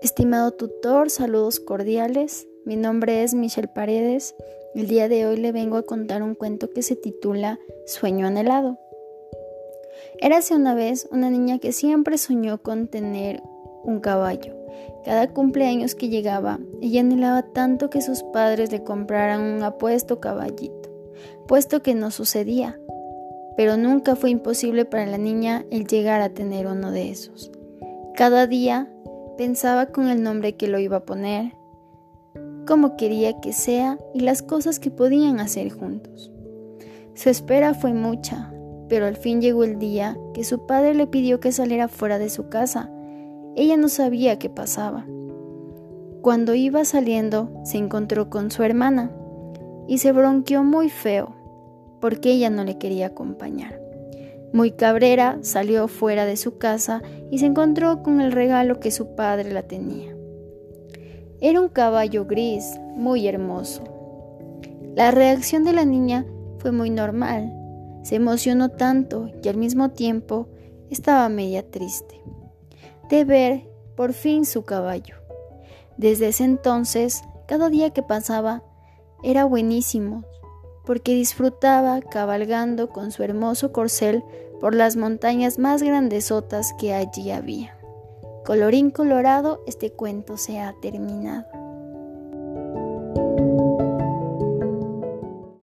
Estimado tutor, saludos cordiales. Mi nombre es Michelle Paredes. El día de hoy le vengo a contar un cuento que se titula Sueño anhelado. Érase una vez una niña que siempre soñó con tener un caballo. Cada cumpleaños que llegaba, ella anhelaba tanto que sus padres le compraran un apuesto caballito, puesto que no sucedía. Pero nunca fue imposible para la niña el llegar a tener uno de esos. Cada día Pensaba con el nombre que lo iba a poner, cómo quería que sea y las cosas que podían hacer juntos. Su espera fue mucha, pero al fin llegó el día que su padre le pidió que saliera fuera de su casa. Ella no sabía qué pasaba. Cuando iba saliendo, se encontró con su hermana y se bronqueó muy feo, porque ella no le quería acompañar. Muy cabrera, salió fuera de su casa y se encontró con el regalo que su padre la tenía. Era un caballo gris, muy hermoso. La reacción de la niña fue muy normal. Se emocionó tanto y al mismo tiempo estaba media triste de ver por fin su caballo. Desde ese entonces, cada día que pasaba era buenísimo, porque disfrutaba cabalgando con su hermoso corcel por las montañas más grandesotas que allí había. Colorín colorado, este cuento se ha terminado.